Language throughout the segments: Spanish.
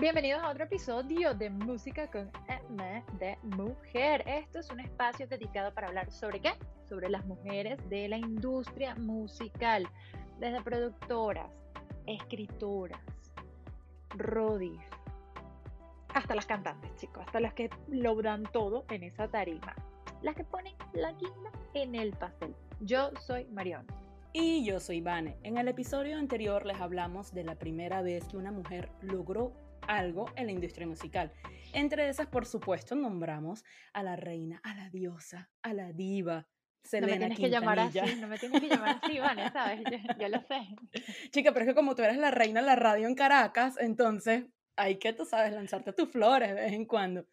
Bienvenidos a otro episodio de Música con M de Mujer. Esto es un espacio dedicado para hablar sobre qué? Sobre las mujeres de la industria musical, desde productoras, escritoras, rodis, hasta las cantantes, chicos, hasta las que lo dan todo en esa tarima, las que ponen la guinda en el pastel. Yo soy Marion. Y yo soy Vane. En el episodio anterior les hablamos de la primera vez que una mujer logró algo en la industria musical. Entre esas, por supuesto, nombramos a la reina, a la diosa, a la diva. Selena no me tienes que llamar así, no me tienes que llamar así, Vane, ¿sabes? Yo, lo sé. Chica, pero es que como tú eres la reina de la radio en Caracas, entonces hay que, tú sabes, lanzarte tus flores de vez en cuando.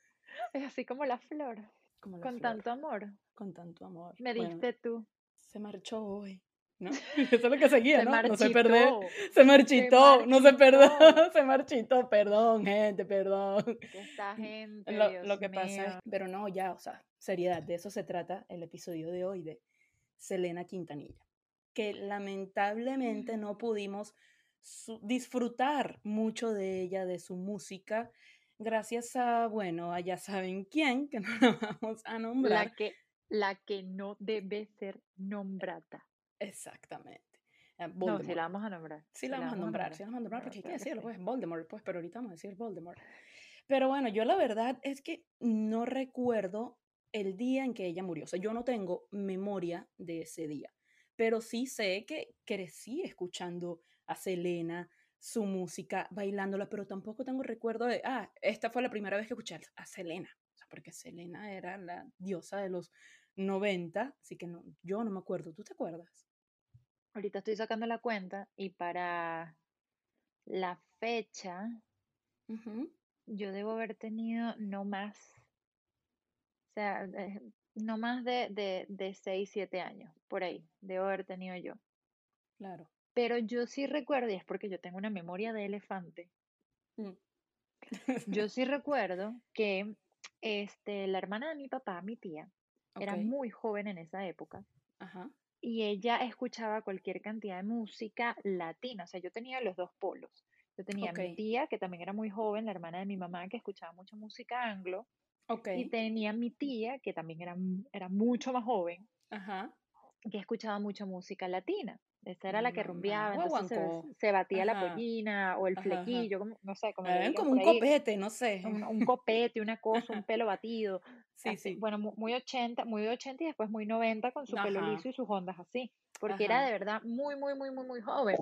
Es así como la flor. con tanto amor. Con tanto amor. Me diste tú. Se marchó hoy. ¿No? Eso es lo que seguía, ¿no? no se perdió. Se marchitó, no se perdió, se marchitó, perdón, gente, perdón. esta gente, lo, que pasa es, pero no, ya, o sea, seriedad, de eso se trata el episodio de hoy de Selena Quintanilla, que lamentablemente no pudimos disfrutar mucho de ella, de su música, gracias a, bueno, a ya saben quién, que no la vamos a nombrar. La que, la que no debe ser nombrada. Exactamente. Eh, no, si la vamos a nombrar. Sí, la, vamos, a nombrar, sí la vamos a nombrar, porque hay que decirlo, pues, Voldemort, pues, pero ahorita vamos a decir Voldemort. Pero bueno, yo la verdad es que no recuerdo el día en que ella murió. O sea, yo no tengo memoria de ese día, pero sí sé que crecí escuchando a Selena, su música, bailándola, pero tampoco tengo recuerdo de, ah, esta fue la primera vez que escuché a Selena. O sea, porque Selena era la diosa de los 90, así que no, yo no me acuerdo. ¿Tú te acuerdas? Ahorita estoy sacando la cuenta y para la fecha yo debo haber tenido no más, o sea, no más de, de, de 6, 7 años, por ahí, debo haber tenido yo. Claro. Pero yo sí recuerdo, y es porque yo tengo una memoria de elefante, mm. yo sí recuerdo que este, la hermana de mi papá, mi tía, era muy joven en esa época. Ajá y ella escuchaba cualquier cantidad de música latina. O sea, yo tenía los dos polos. Yo tenía mi tía, que también era muy joven, la hermana de mi mamá, que escuchaba mucha música anglo. Y tenía mi tía, que también era, era mucho más joven, que escuchaba mucha música latina. Esa era la que mm, rumbeaba, entonces se, batía la pollina o el flequillo, no sé, como, como un copete, no sé. Un, copete, una cosa, un pelo batido. Sí, sí. Bueno, muy 80, muy 80 y después muy 90 con su pelo liso y sus ondas así, porque era de verdad muy, muy, muy, muy, muy joven.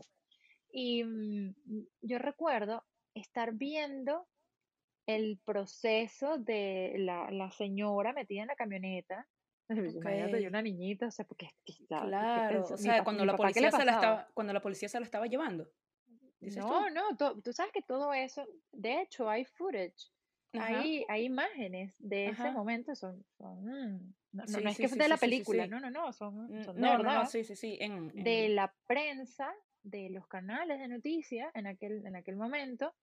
Y mm, yo recuerdo estar viendo el proceso de la, la señora metida en la camioneta Okay. una niñita, o sea, porque... Claro, o sea, cuando, la policía se la estaba, cuando la policía se la estaba llevando. No, no, tú sabes que todo eso, de hecho, hay footage, hay, hay imágenes de ese momento, son, son no, no, es que de la película, no, no, no, son, son de verdad, sí, sí, sí, en, de la prensa, de los canales de noticias en aquel, en aquel momento,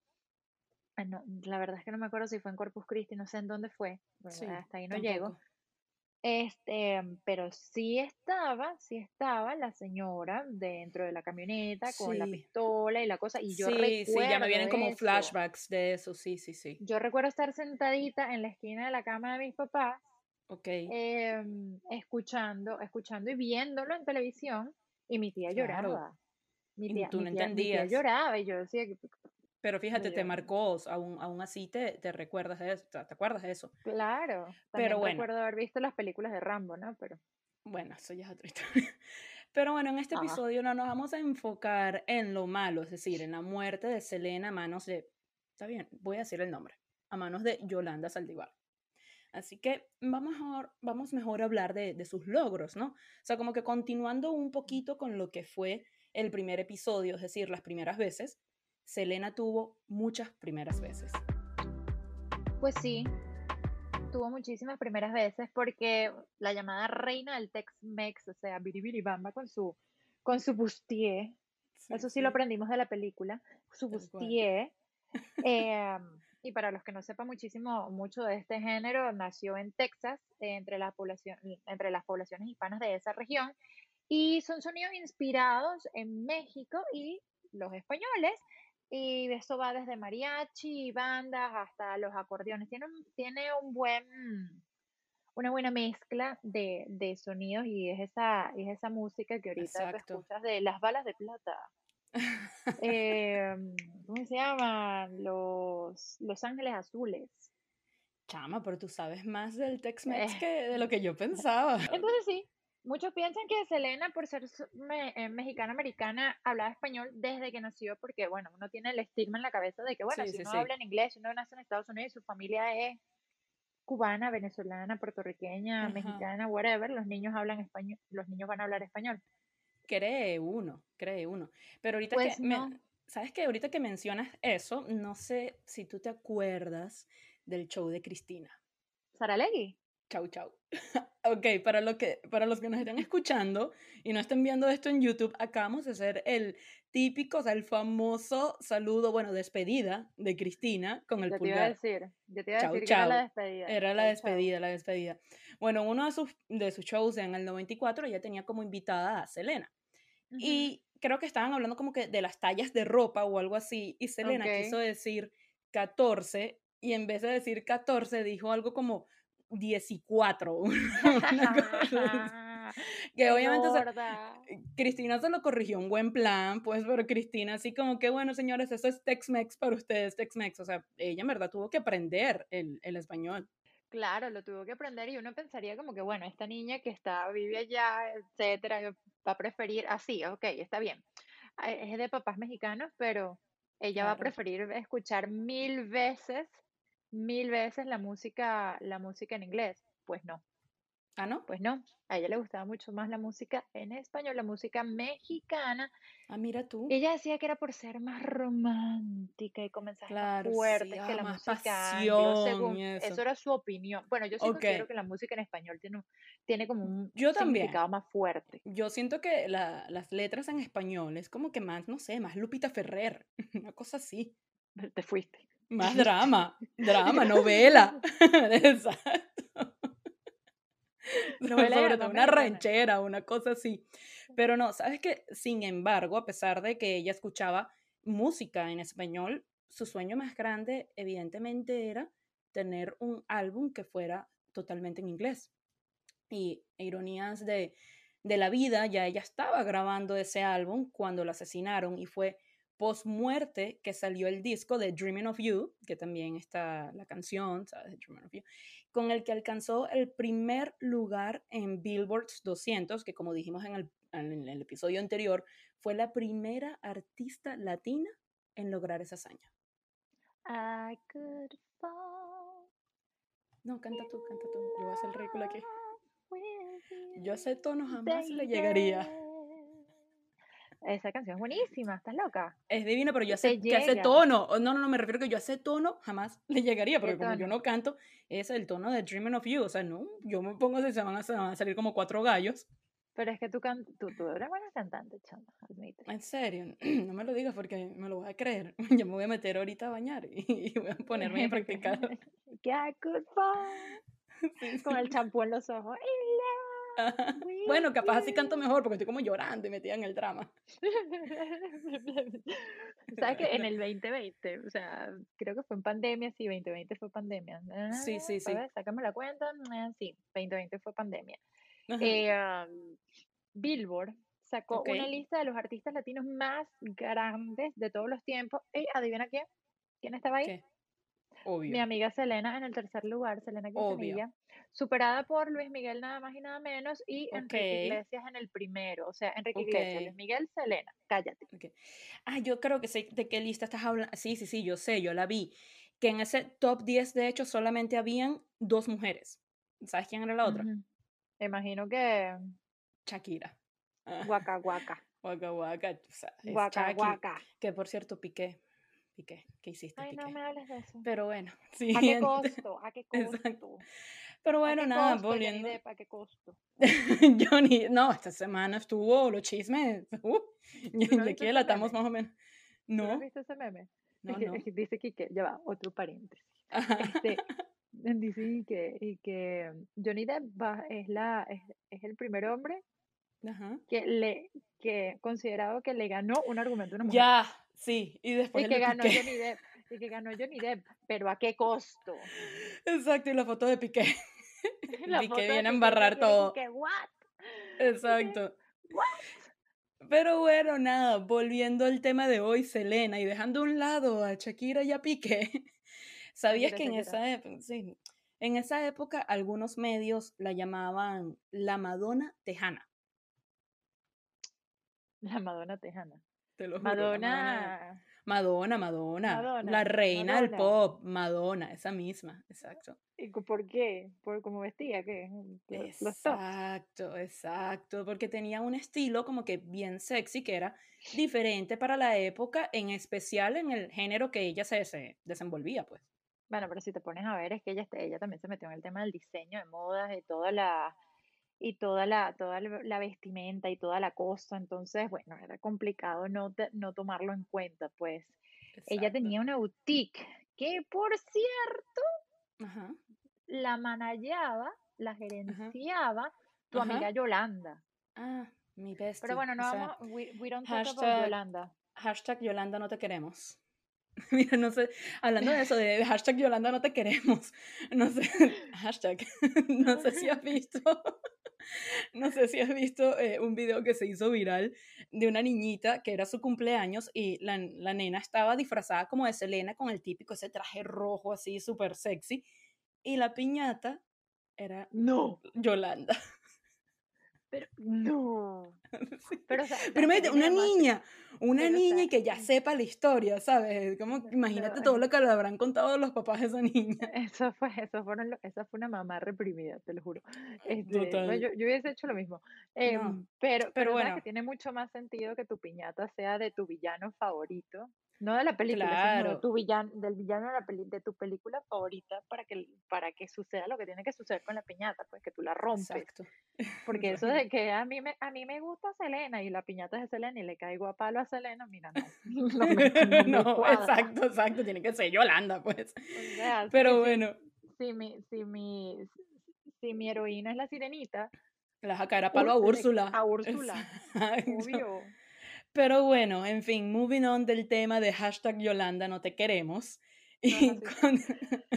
ah, la verdad es que no me acuerdo si fue en Corpus Christi, no sé en dónde fue, hasta ahí no llego, este, pero sí estaba, sí estaba la señora dentro de la camioneta con la pistola y la cosa. Y yo sí, recuerdo. Sí, ya me vienen como flashbacks de eso, sí, sí, sí. Yo recuerdo estar sentadita en la esquina de la cama de mis papás. Em, escuchando, escuchando y viéndolo en televisión. Y mi tía lloraba. Mi tía, tú no tía, entendías. Mi tía lloraba y yo decía, pero fíjate, te marcó, aún, aún así te, te recuerdas de eso, te acuerdas de eso. Claro, también Pero bueno. recuerdo haber visto las películas de Rambo, ¿no? Pero... Bueno, eso ya es otra historia. Pero bueno, en este episodio no nos vamos a enfocar en lo malo, es decir, en la muerte de Selena a manos de, está bien, voy a decir el nombre, a manos de Yolanda Saldívar. Así que vamos mejor, vamos mejor a hablar de, de sus logros, ¿no? O sea, como que continuando un poquito con lo que fue el primer episodio, es decir, las primeras veces, Selena tuvo muchas primeras veces. Pues sí, tuvo muchísimas primeras veces porque la llamada reina del Tex-Mex, o sea, Bamba con su, con su bustier, eso sí, lo aprendimos de la película, su bustier. Em, y para los que no sepan muchísimo, mucho de este género, nació en Texas, entre, la población, entre las poblaciones hispanas de esa región, y son sonidos inspirados en México y los españoles y eso va desde mariachi, bandas, hasta los acordeones. Tiene un, tiene un buen, una buena mezcla de, de sonidos y es esa, es esa música que ahorita escuchas de las balas de plata. Em, ¿Cómo se llaman? Los, los Ángeles Azules. Chama, pero tú sabes más del Tex-Mex eh. que de lo que yo pensaba. Entonces sí, Muchos piensan que Selena, por ser eh, mexicana-americana, hablaba español desde que nació, porque, bueno, uno tiene el estigma en la cabeza de que, bueno, si uno habla en inglés, si uno nace en Estados Unidos y su familia es cubana, venezolana, puertorriqueña, mexicana, whatever, los niños hablan español, los niños van a hablar español. Cree uno, cree uno. Pero ahorita que, pues ¿sabes qué? Ahorita que mencionas eso, no sé si tú te acuerdas del show de Cristina. Saralegui. Chau, chau. ok, para, lo que, para los que nos están escuchando y no estén viendo esto en YouTube, acabamos de hacer el típico, o sea, el famoso saludo, bueno, despedida de Cristina con el yo Te iba a decir, yo te iba a decir que era la despedida. Era la despedida, la despedida. Bueno, uno de sus, de sus shows en el 94 ella tenía como invitada a Selena. Y creo que estaban hablando como que de las tallas de ropa o algo así. Y Selena quiso decir 14 y en vez de decir 14 dijo algo como 14. que obviamente Cristina se lo corrigió un buen plan, pues, pero Cristina así como que, bueno, señores, eso es Tex-Mex para ustedes, Tex-Mex. O sea, ella en verdad tuvo que aprender el, el, español. Claro, lo tuvo que aprender y uno pensaría como que, bueno, esta niña que está, vive allá, etcétera, va a preferir así, ok, está bien. Es de papás mexicanos, pero ella va a preferir escuchar mil veces mil veces la música, la música en inglés. Pues no. Ah, ¿no? Pues no. A ella le gustaba mucho más la música en español, la música mexicana. Ah, mira tú. Ella decía que era por ser más romántica y comenzar más fuerte que la música pasión, eso. era su opinión. Bueno, yo sí considero que la música en español tiene, tiene como un yo significado más fuerte. Yo siento que las letras en español es como que más, no sé, más Lupita Ferrer, una cosa así. Te fuiste. Más drama, drama, novela. Exacto. Novela Sobre todo una ranchera, una cosa así. Pero no, sabes que, sin embargo, a pesar de que ella escuchaba música en español, su sueño más grande, evidentemente, era tener un álbum que fuera totalmente en inglés. Y ironías de, de la vida, ya ella estaba grabando ese álbum cuando la asesinaron y fue post muerte que salió el disco de Dreaming of You, que también está la canción, ¿sabes? Dreaming of You, con el que alcanzó el primer lugar en Billboard 200, que como dijimos en el, en el episodio anterior, fue la primera artista latina en lograr esa hazaña. I could fall. No, canta tú, canta tú. Yo voy a hacer el ridículo aquí. Yo a ese tono jamás le llegaría. Esa canción es buenísima, ¿estás loca? Es divina, pero yo sé que hace tono. No, no, no, me refiero que yo hace tono jamás le llegaría, porque como yo no canto, es el tono de Dreaming of You. O sea, no, yo me pongo se van a, se van a salir como cuatro gallos. Pero es que tú, can tú, tú eres buena cantante, chama, admite. En serio, no me lo digas porque me lo voy a creer. Yo me voy a meter ahorita a bañar y, voy a ponerme a practicar. que Con el champú en los ojos. Bueno, capaz así canto mejor porque estoy como llorando y metida en el drama. ¿Sabes que en el 2020, o sea, creo que fue en pandemia, sí, 2020 fue pandemia. Sí, sí, sí. Sácame la cuenta, ah, sí, 2020 fue pandemia. Eh, Billboard sacó una lista de los artistas latinos más grandes de todos los tiempos. ¿Y adivina quién? ¿Quién estaba ahí? Mi amiga Selena en el tercer lugar, Selena Quintanilla, superada por Luis Miguel nada más y nada menos y Enrique Iglesias en el primero, o sea, Enrique Iglesias, Luis Miguel, Selena, cállate. Ah, yo creo que sé de qué lista estás hablando. Sí, sí, sí, yo sé, yo la vi. Que en ese top 10 de hecho solamente habían dos mujeres. ¿Sabes quién era la otra? Imagino que Shakira. Guaca guaca. Guaca guaca, guaca guaca. Que por cierto piqué Piqué, ¿qué hiciste? Ay, no me hables de eso. Pero bueno, sí. ¿A qué costo? ¿A qué costo? Pero bueno, nada, volviendo. ¿A qué costo? Johnny, no, esta semana estuvo los chismes. Uh, y aquí delatamos más o menos. ¿No? ¿No viste ese meme? No, no. Dice que, ya va, otro paréntesis. Este, dice que, y que Johnny Depp va, es, la, es, es el primer hombre Ajá. que le que considerado que le ganó un argumento a una mujer. Ya, Sí, y después y que ganó Johnny Depp, y que ganó Johnny Depp, pero ¿a qué costo? Exacto, y la foto de Piqué. La Piqué viene a embarrar todo. ¿what? Exacto. ¿What? Pero bueno, nada, volviendo al tema de hoy, Selena, y dejando a un lado a Shakira y a Piqué, ¿sabías que en esa, sí, en esa época algunos medios la llamaban la Madonna Tejana? La Madonna Tejana. Te lo juro. Madonna. Madonna, Madonna, la reina del pop, Madonna, esa misma, exacto. ¿Y por qué? ¿Por cómo vestía? ¿Qué? exacto, exacto, porque tenía un estilo como que bien sexy, que era diferente para la época, en especial en el género que ella se, se desenvolvía, pues. Bueno, pero si te pones a ver, es que ella, ella también se metió en el tema del diseño de modas y toda la y toda la, toda la vestimenta y toda la cosa. Entonces, bueno, era complicado no, no tomarlo en cuenta, pues. Ella tenía una boutique que, por cierto, la manejaba, la gerenciaba tu amiga Yolanda. Ah, mi bestia. Pero bueno, no vamos, we, don't talk about Yolanda. Hashtag Yolanda no te queremos. Mira, no sé, hablando de eso, de hashtag Yolanda no te queremos, no sé, hashtag, no sé si has visto, no sé si has visto eh, un video que se hizo viral de una niñita que era su cumpleaños y la, la nena estaba disfrazada como de Selena con el típico ese traje rojo así súper sexy y la piñata era no Yolanda. Pero no. Pero, o sea, Primero, una niña, una niña y que ya sepa la historia, ¿sabes? Como, imagínate todo lo que le habrán contado los papás de esa niña. Eso fue, eso fueron, esa fue una mamá reprimida, te lo juro. Este, yo, yo, hubiese hecho lo mismo. Em, pero, pero, bueno. que tiene mucho más sentido que tu piñata sea de tu villano favorito no de la película, sino de tu villano, del villano de, la peli, de tu película favorita para que, para que suceda lo que tiene que suceder con la piñata, pues que tú la rompes. Exacto. Porque eso de que a mí me, a mí me gusta Selena y la piñata es de Selena y le caigo a palo a Selena, mira, no. No, exacto, exacto, tiene que ser Yolanda, pues. Pero bueno. Si, mi, si, mi, si mi heroína es la sirenita. Le vas a caer a palo a Úrsula. A Úrsula. Obvio. Pero bueno, en fin, moving on del tema de hashtag Yolanda no te queremos. Y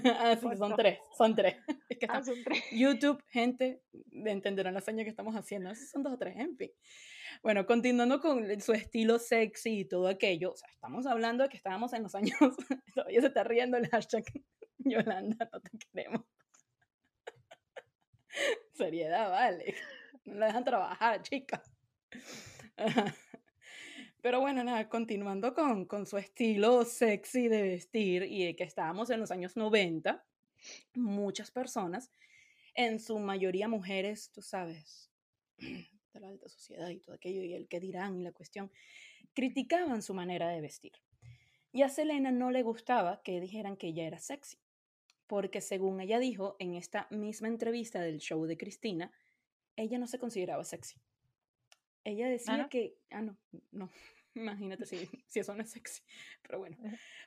ah, son tres, son tres. Es que ah, son tres. YouTube, gente, entenderán la seña que estamos haciendo. son dos o tres, en fin. Bueno, continuando con su estilo sexy y todo aquello, o sea, estamos hablando de que estábamos en los años, todavía se está riendo el hashtag Yolanda, no te queremos. Seriedad, vale. No la dejan trabajar, chica. Pero bueno, nada, continuando con, con su estilo sexy de vestir y que estábamos en los años 90, muchas personas, en su mayoría mujeres, tú sabes, de la alta sociedad y todo aquello, y el que dirán y la cuestión, criticaban su manera de vestir. Y a Selena no le gustaba que dijeran que ella era sexy, porque según ella dijo en esta misma entrevista del show de Cristina, ella no se consideraba sexy. Ella decía que, ah, no, no, Imagínate si, si eso no es sexy. Pero bueno.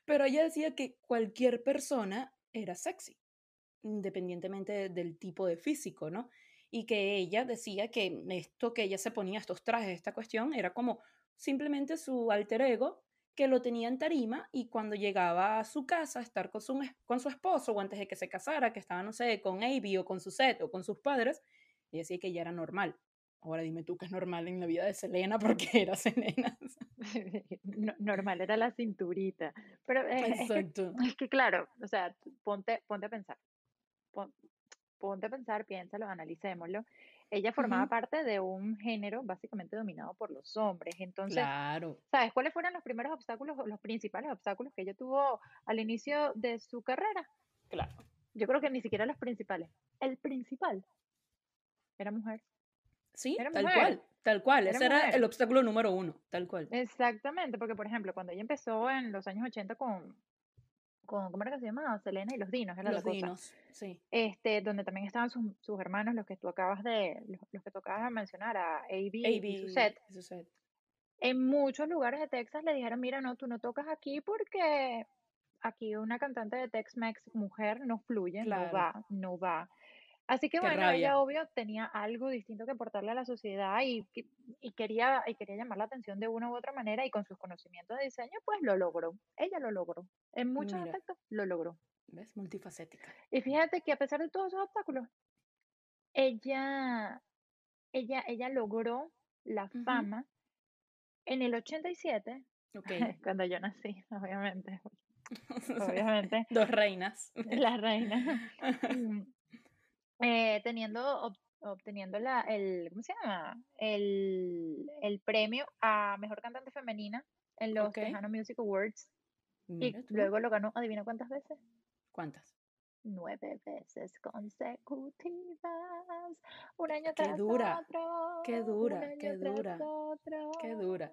Pero ella decía que cualquier persona era sexy, independientemente del tipo de físico, ¿no? Y que ella decía que esto que ella se ponía, estos trajes, esta cuestión, era como simplemente su alter ego que lo tenía en tarima y cuando llegaba a su casa a estar con su, con su esposo o antes de que se casara, que estaba, no sé, con Avi o con su set o con sus padres, ella decía que ya era normal. Ahora dime tú qué es normal en la vida de Selena porque era Selena. normal era la cinturita. Pero eh, Es, que, claro, o sea, ponte, ponte a pensar. ponte a pensar, piénsalo, analicémoslo. Ella formaba parte de un género básicamente dominado por los hombres. Entonces, claro. ¿sabes cuáles fueron los primeros obstáculos, los principales obstáculos que ella tuvo al inicio de su carrera? Claro. Yo creo que ni siquiera los principales. El principal era mujer. Sí, tal cual, tal cual. Ese era el obstáculo número uno, tal cual. Exactamente, porque por ejemplo, cuando ella empezó en los años 80 con, con ¿cómo era que se llamaba? Selena y los Dinos, era los la Dinos, sí. Este, donde también estaban sus, sus hermanos, los que tú acabas de, los, que tú acabas de mencionar, a AB, y su set. En muchos lugares de Texas le dijeron, mira, no, tú no tocas aquí porque aquí una cantante de Tex-Mex mujer no fluye, no va, no va. Así que bueno, ella obvio tenía algo distinto que aportarle a la sociedad y, y, quería, y quería llamar la atención de una u otra manera y con sus conocimientos de diseño, pues lo logró. Ella lo logró. En muchos aspectos lo logró. ¿Ves? Multifacética. Y fíjate que a pesar de todos esos obstáculos, ella, ella, ella logró la fama en el 87, okay. cuando yo nací, obviamente. obviamente. Dos reinas. Las reinas. Eh, teniendo, obteniendo la, el, ¿cómo se llama? El, el, premio a Mejor Cantante Femenina en los Tejano Music Awards. y luego lo ganó, adivina cuántas veces. ¿Cuántas? Nueve veces consecutivas. Un año qué dura, Qué dura, qué dura. Qué dura.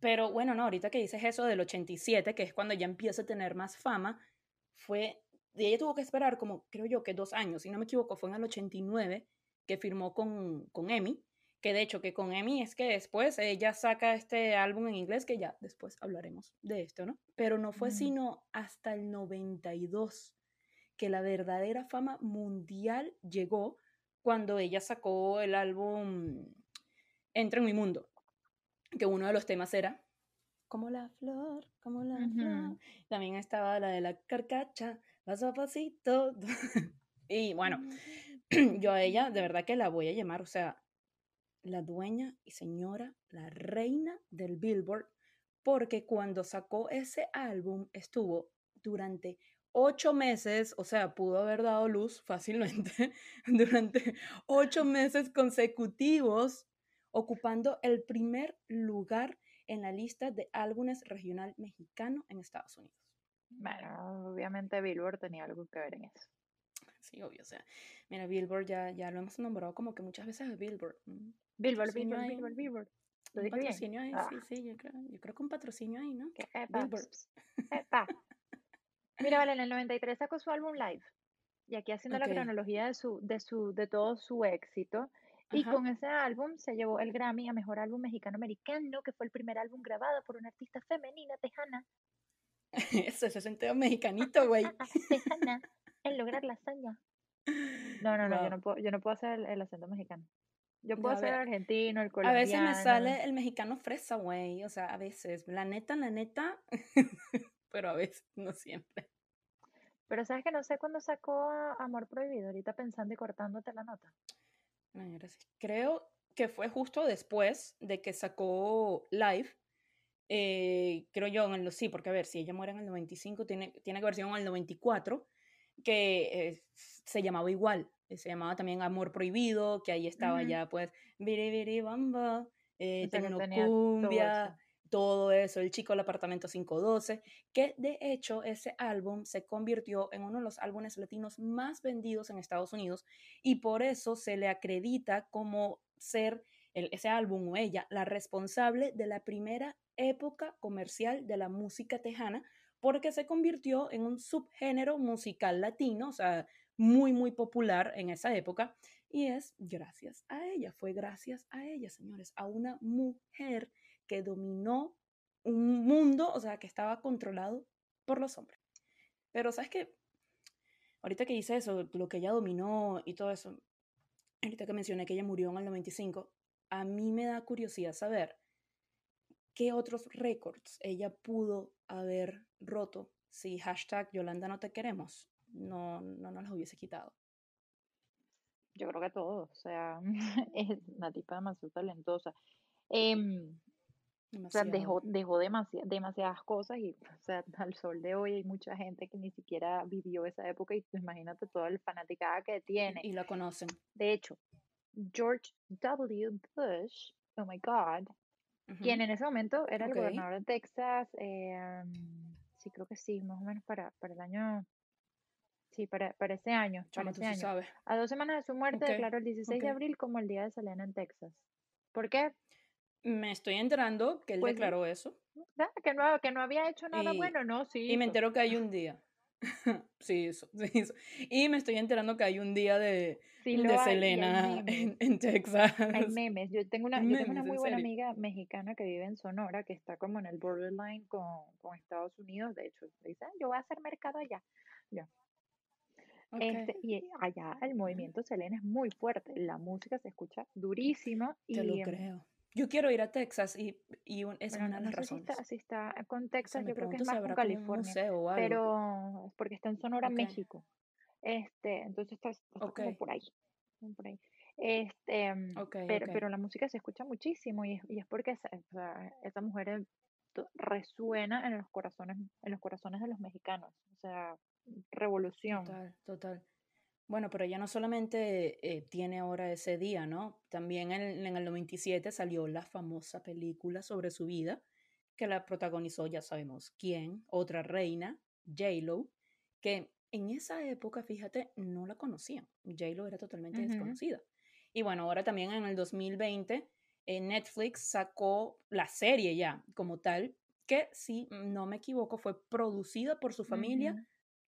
Pero bueno, no, ahorita que dices eso del 87, que es cuando ya empieza a tener más fama, fue y ella tuvo que esperar como, creo yo, que dos años, si no me equivoco, fue en el 89 que firmó con, con Emmy, que de hecho que con Emmy es que después ella saca este álbum en inglés, que ya después hablaremos de esto, ¿no? Pero no fue sino hasta el 92 que la verdadera fama mundial llegó cuando ella sacó el álbum Entra en mi mundo, que uno de los temas era como la flor, como la flor. También estaba la de la carcacha, paso a pasito. y bueno, yo a ella de verdad que la voy a llamar, o sea, la dueña y señora, la reina del Billboard, porque cuando sacó ese álbum estuvo durante ocho meses, o sea, pudo haber dado luz fácilmente, durante ocho meses consecutivos, ocupando el primer lugar en la lista de álbumes regional mexicano en Estados Unidos. Bueno, obviamente Billboard tenía algo que ver en eso. Sí, obvio, o sea, mira, Billboard ya, ya lo hemos nombrado como que muchas veces Billboard. Billboard, Billboard, Billboard, Billboard. ¿Lo un patrocinio ahí, sí, ah. sí, yo creo, yo creo que un patrocinio ahí, ¿no? Billboard. Mira, vale, en el 93 sacó su álbum live. Y aquí haciendo la cronología de su, de su, de todo su éxito. Y con ese álbum se llevó el Grammy a Mejor Álbum Mexicano-Americano, que fue el primer álbum grabado por una artista femenina tejana Eso, ese sentido mexicanito, güey. en lograr la hazaña. No, no, no, yo no puedo, yo no puedo hacer el, acento mexicano. Yo puedo hacer el argentino, el colombiano. A veces me sale el mexicano fresa, güey. O sea, a veces. La neta, la neta. pero a veces, no siempre. Pero sabes que no sé cuándo sacó Amor Prohibido, ahorita pensando y cortándote la nota. Creo que fue justo después de que sacó Live, eh, creo yo, en el, sí, porque a ver, si ella muere en el 95, tiene, tiene que haber sido en el 94, que eh, se llamaba igual, eh, se llamaba también Amor Prohibido, que ahí estaba ya, pues, Viri Viri Bamba, eh, Cumbia, todo eso, El Chico del Apartamento 512, que de hecho ese álbum se convirtió en uno de los álbumes latinos más vendidos en Estados Unidos y por eso se le acredita como ser ese álbum o ella la responsable de la primera época comercial de la música tejana porque se convirtió en un subgénero musical latino, o sea, muy, muy popular en esa época. Y es gracias a ella, fue gracias a ella, señores, a una mujer que dominó un mundo, o sea, que estaba controlado por los hombres. Pero, ¿sabes qué? Ahorita que dice eso, lo que ella dominó y todo eso, ahorita que mencioné que ella murió en el 95, a mí me da curiosidad saber qué otros récords ella pudo haber roto si hashtag Yolanda no te queremos no, no nos los hubiese quitado. Yo creo que todo, o sea, es una tipa demasiado talentosa. Em, o sea, dejó, dejó demasiadas cosas y, o sea, al sol de hoy hay mucha gente que ni siquiera vivió esa época y pues, imagínate toda el fanaticada que tiene. Y la conocen. De hecho, George W. Bush, oh my God, quien en ese momento era el gobernador de Texas, eh, sí, creo que sí, más o menos para, para el año, sí, para, para ese año. Para ese año. A dos semanas de su muerte declaró el 16 de abril como el Día de Selena en Texas. ¿Por qué? Me estoy enterando que él pues declaró eso. que, no, que no había hecho nada bueno, ¿no? Sí. Y me entero que hay un día. sí, eso, sí, eso. Y me estoy enterando que hay un día de, de Selena en, Texas. Hay memes. Yo tengo una, yo tengo una muy buena amiga mexicana que vive en Sonora, que está como en el borderline con, con Estados Unidos. De hecho, dice, ah, yo voy a hacer mercado allá. Ya. Este, y allá el movimiento Selena es muy fuerte, la música se escucha durísima. Te lo em creo. Yo quiero ir a Texas y, y esa es una de las razones. Si está, con Texas, yo creo que es más con California. Pero es porque está en Sonora, México. Este, entonces está, como por ahí. Por ahí. Este, mm, pero, pero la música se escucha muchísimo y es, y es porque esa, esa mujer resuena en los corazones, en los corazones de los mexicanos. O sea, revolución. Total, total. Bueno, pero ella no solamente eh, tiene ahora ese día, ¿no? También en, en, el 97 salió la famosa película sobre su vida, que la protagonizó, ya sabemos quién, otra reina, J-Lo, que en esa época, fíjate, no la conocían. J-Lo era totalmente desconocida. Y bueno, ahora también en el 2020, eh, Netflix sacó la serie ya como tal, que si no me equivoco fue producida por su familia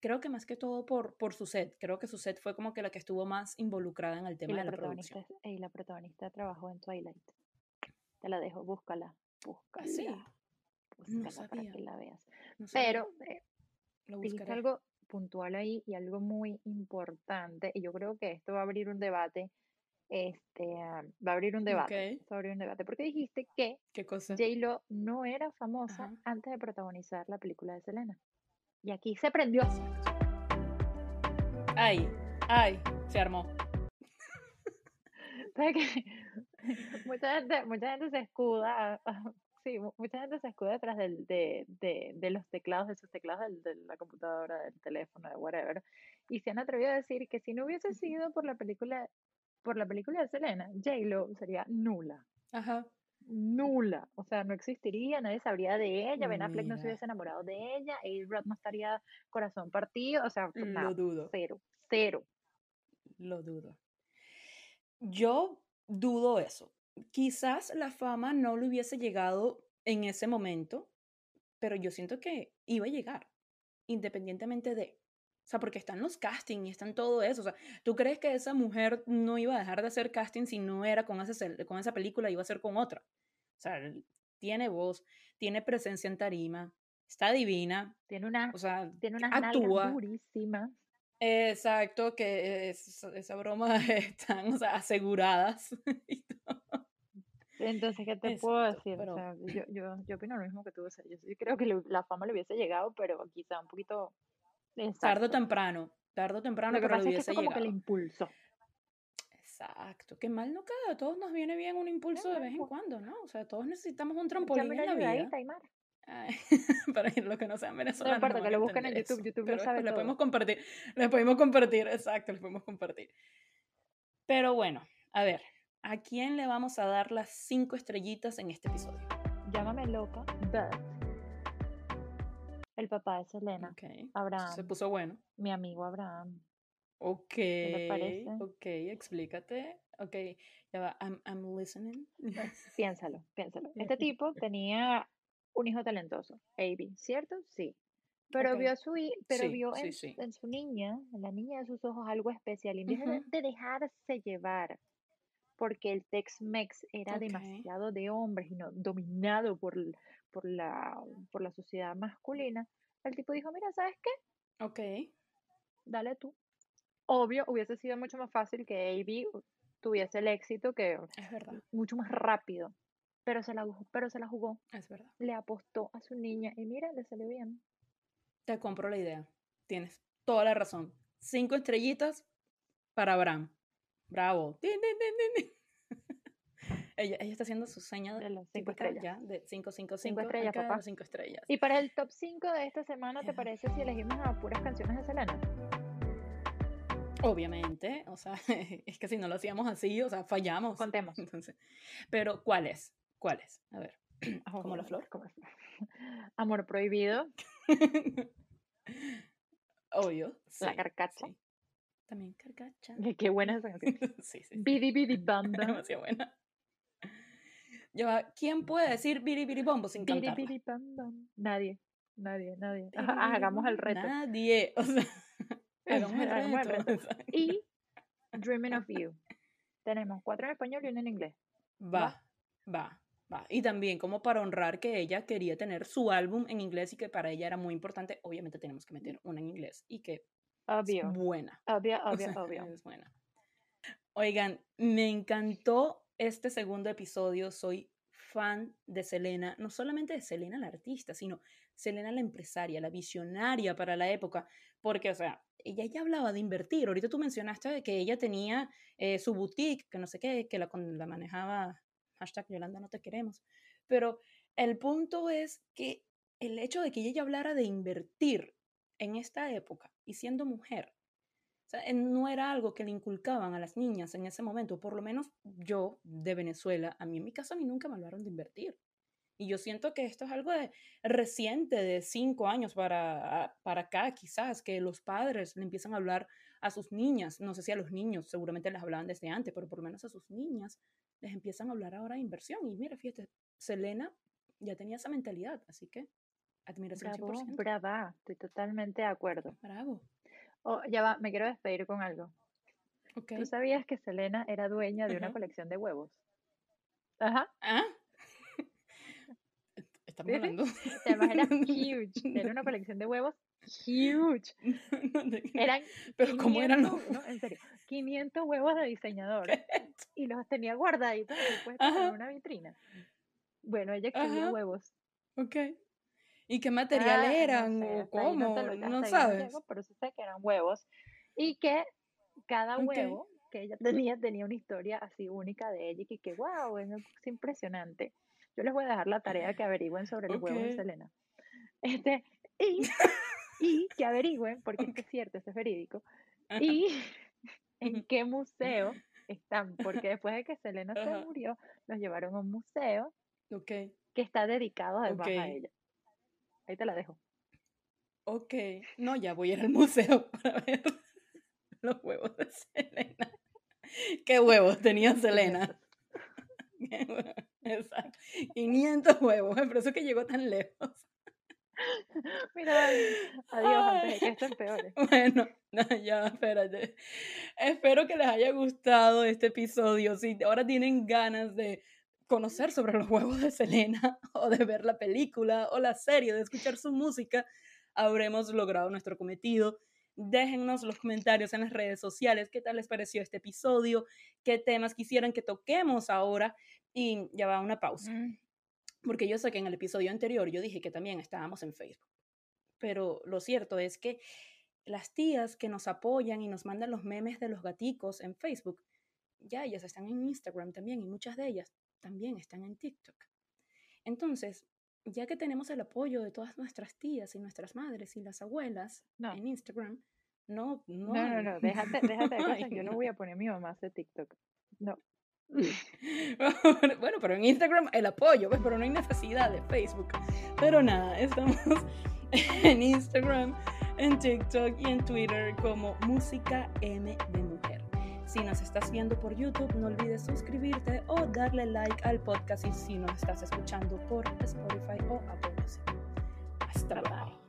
creo que más que todo por, por su set. Creo que su set fue como que la que estuvo más involucrada en el tema de la producción. Y la protagonista trabajó en Twilight. Te la dejo, búscala. Búscala. Sí. no sabía. para que la veas. Pero eh, dijiste algo puntual ahí y algo muy importante. Y yo creo que esto va a abrir un debate. Este, va a abrir un debate. Va a abrir un debate. Porque dijiste que J-Lo no era famosa antes de protagonizar la película de Selena. Y aquí se prendió. Ay, ay, se armó. mucha gente, mucha gente se escuda, sí, mucha gente se escuda detrás del, de, de, de, los teclados, de sus teclados de la computadora, del teléfono, de whatever, y se han atrevido a decir que si no hubiese sido por la película, por la película de Selena, J-Lo sería nula. Ajá nula, o sea, no existiría, nadie sabría de ella, Ben Affleck no se hubiese enamorado de ella, A-Rod no estaría corazón partido, o sea, lo dudo. Cero, cero. Lo dudo. Yo dudo eso. Quizás la fama no le hubiese llegado en ese momento, pero yo siento que iba a llegar, independientemente de. O sea, porque están los castings y están todo eso. O sea, ¿tú crees que esa mujer no iba a dejar de hacer casting si no era con, con esa película, iba a ser con otra? O sea, tiene voz, tiene presencia en tarima, está divina. Tiene una, o sea, tiene unas actúa. durísimas. Exacto, que esa broma están o sea, aseguradas. Entonces, ¿qué te puedo decir? O sea, yo, yo, yo, opino lo mismo que tú. O sea, yo creo que la fama le hubiese llegado, pero quizá un poquito... Tardo o temprano. Tardo o temprano, lo que pero hubiese es que como que el impulso. Exacto, que mal no queda, a todos nos viene bien un impulso de vez en cuando, ¿no? O sea, todos necesitamos un trampolín en la vida. Ahí, para los que no sean venezolanos. No importa, que lo busquen en YouTube, YouTube lo sabe Le podemos compartir, le podemos compartir, exacto, le podemos compartir. Pero bueno, a ver, ¿a quién le vamos a dar las cinco estrellitas en este episodio? Llámame loca, but el papá de Selena, okay. Abraham. Se puso bueno. Mi amigo Abraham. Ok, ok, explícate. Ok, ya va, I'm, I'm listening. Piénsalo, piénsalo. Este tipo tenía un hijo talentoso, Avi, ¿cierto? Sí. Pero vio, su, pero vio en, en, su niña, en la niña de sus ojos, algo especial. Y en vez de dejarse llevar, porque el Tex-Mex era demasiado de hombres y no dominado por, por, la, por la sociedad masculina, el tipo dijo, mira, ¿sabes qué? Ok. Dale tú obvio hubiese sido mucho más fácil que AB tuviese el éxito que es verdad. mucho más rápido. Pero se la pero se la jugó. Es verdad. Le apostó a su niña y mira, le salió bien. Te compro la idea. Tienes toda la razón. Cinco estrellitas para Abraham. Bravo. Ella, ella está haciendo su seña de las cinco estrellas. Ya, de cinco, cinco, cinco, estrellas, papá. Cinco estrellas. Y para el top 5 de esta semana, ¿te parece si elegimos a puras canciones de Selena? Obviamente, o sea, es que si no lo hacíamos así, o sea, fallamos. Contemos. Entonces, pero ¿cuáles? ¿Cuáles? A ver, como la flor. Amor prohibido. Obvio. La carcacha. También carcacha. Qué buena esa canción. sí, sí. Bidi Bidi Bamba. Demasiado buena. ¿Quién puede decir Bidi Bidi Bombo sin Bam. Nadie. Nadie, nadie. Hagamos el reto. Nadie. O sea, y Dreaming of You. Tenemos cuatro en español y uno en inglés. Va, va, va. Y también como para honrar que ella quería tener su álbum en inglés y que para ella era muy importante, obviamente tenemos que meter una en inglés y que Obvio. Es buena. Obvio, obvio, obvio. Es buena. Oigan, me encantó este segundo episodio. Soy fan de Selena, no solamente de Selena la artista, sino Selena la empresaria, la visionaria para la época, porque, o sea, ella ya hablaba de invertir. Ahorita tú mencionaste que ella tenía eh, su boutique, que no sé qué, que la, la manejaba, hashtag Yolanda no te queremos. Pero el punto es que el hecho de que ella hablara de invertir en esta época y siendo mujer, o sea, no era algo que le inculcaban a las niñas en ese momento, por lo menos yo de Venezuela, a mí en mi casa a mí nunca me hablaron de invertir. Y yo siento que esto es algo de, reciente, de cinco años para, para acá, quizás, que los padres le empiezan a hablar a sus niñas, no sé si a los niños, seguramente les hablaban desde antes, pero por lo menos a sus niñas les empiezan a hablar ahora de inversión. Y mira, fíjate, Selena ya tenía esa mentalidad, así que admiración Bravo, brava, estoy totalmente de acuerdo. Bravo. Oh, ya va, me quiero despedir con algo. Okay. ¿Tú sabías que Selena era dueña de una colección de huevos? Ajá. ¿Ah? estamos hablando. Además era huge. Era una colección de huevos huge. Eran Pero 500, ¿cómo eran los no, en serio, 500 huevos de diseñador. Y los tenía guardaditos en una vitrina. Bueno, ella exhibía huevos. Ok. ¿Y qué material ah, eran o cómo? No, sabes. pero sí sé que eran huevos. Y que cada huevo que ella tenía tenía una historia así única de ella y que, que wow, es impresionante. Yo les voy a dejar la tarea que averigüen sobre los huevos de Selena. Este, y, y que averigüen, porque es cierto, esto es verídico, y en qué museo están, porque después de que Selena se murió, los llevaron a un museo que está dedicado además a ella. Ahí te la dejo. Ok, no, ya voy a ir al museo para ver los huevos de Selena. ¿Qué huevos tenía Selena? Exacto. 500 huevos, por eso que llegó tan lejos. Mira, adiós, antes de que esto empeore. Bueno, ya, espérate. Espero que les haya gustado este episodio. Si ahora tienen ganas de conocer sobre los huevos de Selena, o de ver la película, o la serie, de escuchar su música, habremos logrado nuestro cometido. Déjennos los comentarios en las redes sociales qué tal les pareció este episodio, qué temas quisieran que toquemos ahora y ya va una pausa. Mm. Porque yo sé que en el episodio anterior yo dije que también estábamos en Facebook. Pero lo cierto es que las tías que nos apoyan y nos mandan los memes de los gaticos en Facebook, ya ellas están en Instagram también y muchas de ellas también están en TikTok. Entonces, ya que tenemos el apoyo de todas nuestras tías y nuestras madres y las abuelas en Instagram, no, no. No, no, no, déjate, déjate de cosas. Yo no voy a poner a mi mamá a hacer TikTok. No. bueno, pero en Instagram el apoyo, pues, pero no hay necesidad de Facebook. Pero nada, estamos en Instagram, en TikTok y en Twitter como Música M de Mujer. Si nos estás viendo por YouTube, no olvides suscribirte o darle like al podcast y si nos estás escuchando por Spotify o Apple Music. Hasta luego.